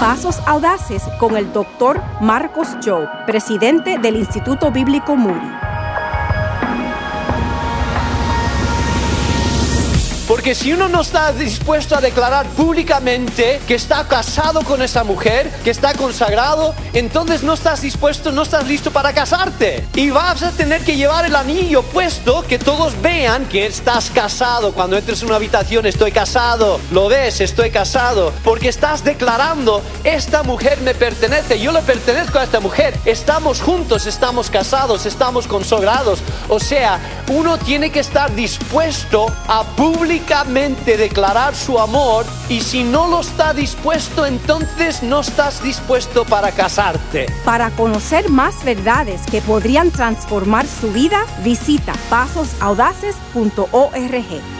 Pasos Audaces con el doctor Marcos Joe, presidente del Instituto Bíblico Moody. Porque si uno no está dispuesto a declarar públicamente que está casado con esa mujer, que está consagrado, entonces no estás dispuesto, no estás listo para casarte. Y vas a tener que llevar el anillo puesto, que todos vean que estás casado. Cuando entres en una habitación, estoy casado, lo ves, estoy casado. Porque estás declarando, esta mujer me pertenece, yo le pertenezco a esta mujer. Estamos juntos, estamos casados, estamos consagrados. O sea, uno tiene que estar dispuesto a públicamente declarar su amor y si no lo está dispuesto, entonces no estás dispuesto para casarte. Para conocer más verdades que podrían transformar su vida, visita pasosaudaces.org.